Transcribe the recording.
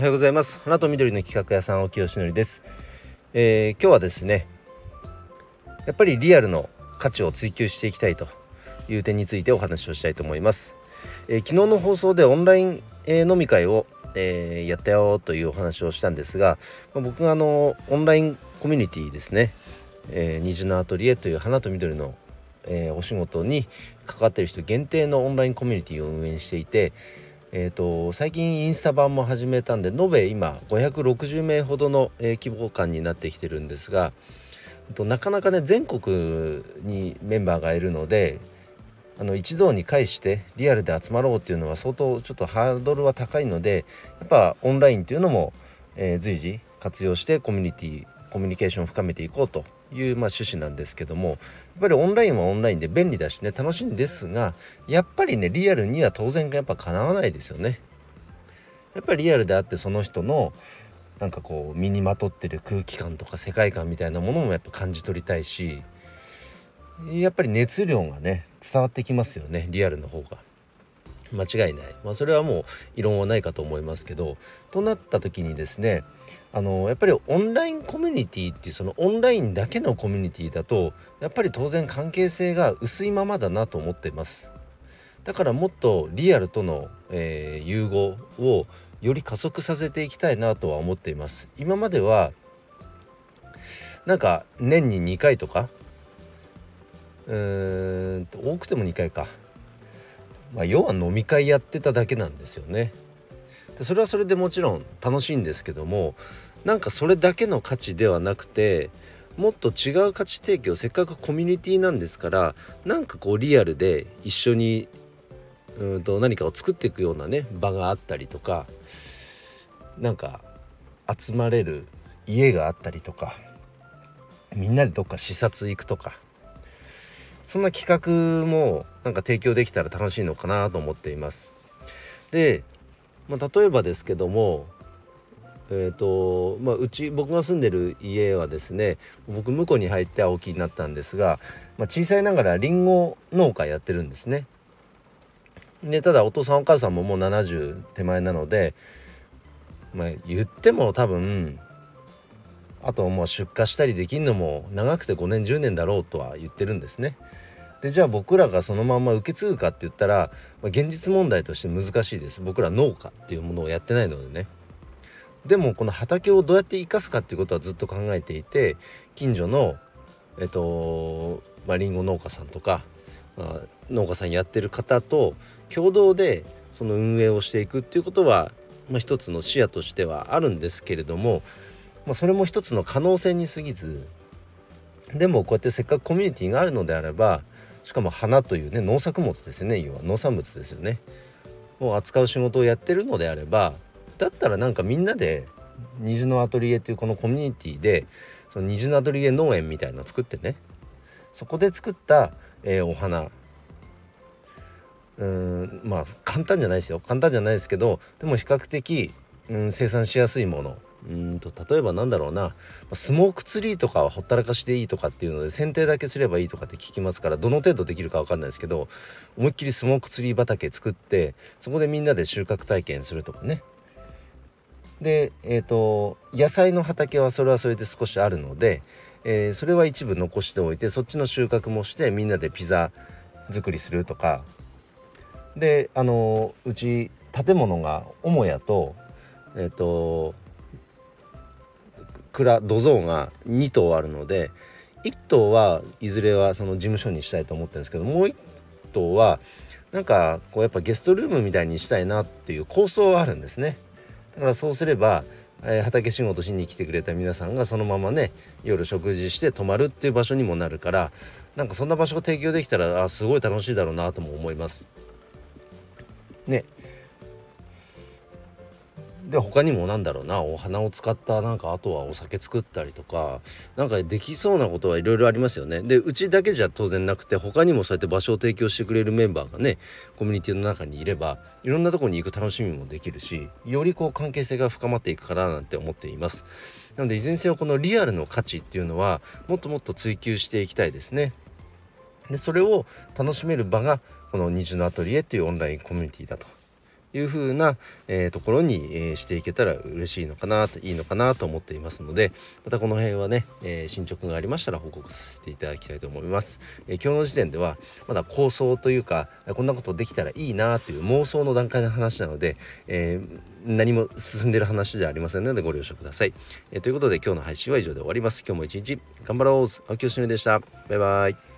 おはようございます。花と緑の企画屋さん沖吉典です、えー、今日はですねやっぱりリアルの価値を追求していきたいという点についてお話をしたいと思います、えー、昨日の放送でオンライン、えー、飲み会を、えやったよというお話をしたんですが、まあ、僕があのオンラインコミュニティですね、え虹のアトリエという花と緑の、えお仕事に関わってる人限定のオンラインコミュニティを運営していてえーと、最近インスタ版も始めたんで延べ今560名ほどの、えー、規模感になってきてるんですがとなかなかね全国にメンバーがいるのであの一堂に会してリアルで集まろうっていうのは相当ちょっとハードルは高いのでやっぱオンラインっていうのも、えー、随時活用してコミュニティコミュニケーションを深めていこうという、まあ、趣旨なんですけどもやっぱりオンラインはオンラインで便利だしね楽しいんですがやっぱりねリアルには当然やっぱかなわないですよね。やっぱりリアルであってその人のなんかこう身にまとってる空気感とか世界観みたいなものもやっぱ感じ取りたいしやっぱり熱量がね伝わってきますよねリアルの方が。間違いない、まあ、それはもう異論はないかと思いますけどとなった時にですねあのやっぱりオンラインコミュニティっていうそのオンラインだけのコミュニティだとやっぱり当然関係性が薄いままだなと思っています。だからもっとリアルとの、えー、融合をより加速させていきたいなとは思っています。今まではなんか年に2回とかうーん多くても2回か。まあ、要は飲み会やってただけなんですよね。でそれはそれでもちろん楽しいんですけどもなんかそれだけの価値ではなくてもっと違う価値提供せっかくコミュニティなんですからなんかこうリアルで一緒にうんと何かを作っていくようなね場があったりとかなんか集まれる家があったりとかみんなでどっか視察行くとかそんな企画もなんか提供できたら楽しいのかなと思っています。で、まあ、例えばですけどもえーとまあ、うち僕が住んでる家はですね僕婿に入って青木になったんですが、まあ、小さいながらりんご農家やってるんですね。でただお父さんお母さんももう70手前なので、まあ、言っても多分あともう出荷したりできるのも長くて5年10年だろうとは言ってるんですね。でじゃあ僕らがそのまま受け継ぐかって言ったら、まあ、現実問題として難しいです僕ら農家っていうものをやってないのでねでもこの畑をどうやって生かすかっていうことはずっと考えていて近所のえっとまありんご農家さんとか、まあ、農家さんやってる方と共同でその運営をしていくっていうことは、まあ、一つの視野としてはあるんですけれども、まあ、それも一つの可能性に過ぎずでもこうやってせっかくコミュニティがあるのであればしかも花というね農作物ですよね要は。農産物ですよね。を扱う仕事をやってるのであればだったらなんかみんなで虹のアトリエっていうこのコミュニティでその虹のアトリエ農園みたいなの作ってねそこで作った、えー、お花。うんまあ簡単じゃないですよ。簡単じゃないですけどでも比較的、うん、生産しやすいもの。うんと例えばなんだろうな。スモークツリーとかはほったらかしでいいとかっていうので剪定だけすればいいとかって聞きますからどの程度できるか分かんないですけど思いっきりスモークツリー畑作ってそこでみんなで収穫体験するとかね。でえっ、ー、と野菜の畑はそれはそれで少しあるので、えー、それは一部残しておいてそっちの収穫もしてみんなでピザ作りするとか。であのうち建物が母屋とえっ、ー、と蔵土蔵が2棟あるので1棟はいずれはその事務所にしたいと思ってるんですけどもう1棟はなんかこうやっぱゲストルームみたいにしたいなっていう構想はあるんですね。だからそうすれば、えー、畑仕事しに来てくれた皆さんがそのままね夜食事して泊まるっていう場所にもなるからなんかそんな場所が提供できたらあすごい楽しいだろうなとも思います。ね。で他にもなんだろうなお花を使ったなんかあとはお酒作ったりとかなんかできそうなことはいろいろありますよね。でうちだけじゃ当然なくて他にもそうやって場所を提供してくれるメンバーがねコミュニティの中にいればいろんなとこに行く楽しみもできるしよりこう関係性が深まっていくかななんて思っています。なのでいずれにせよこのリアルの価値っていうのはもっともっと追求していきたいですね。でそれを楽しめる場がこの虹のアトリエっていうオンラインコミュニティだと。いう風な、えー、ところに、えー、していけたら嬉しいのかなといいのかなと思っていますのでまたこの辺はね、えー、進捗がありましたら報告させていただきたいと思います、え今日の時点ではまだ構想というかこんなことできたらいいなという妄想の段階の話なので、え何も進んでる話じゃありませんのでご了承ください、えということで今日の配信は以上で終わります。今日も一日頑張ろう。青木よしのりでした。バイバイ。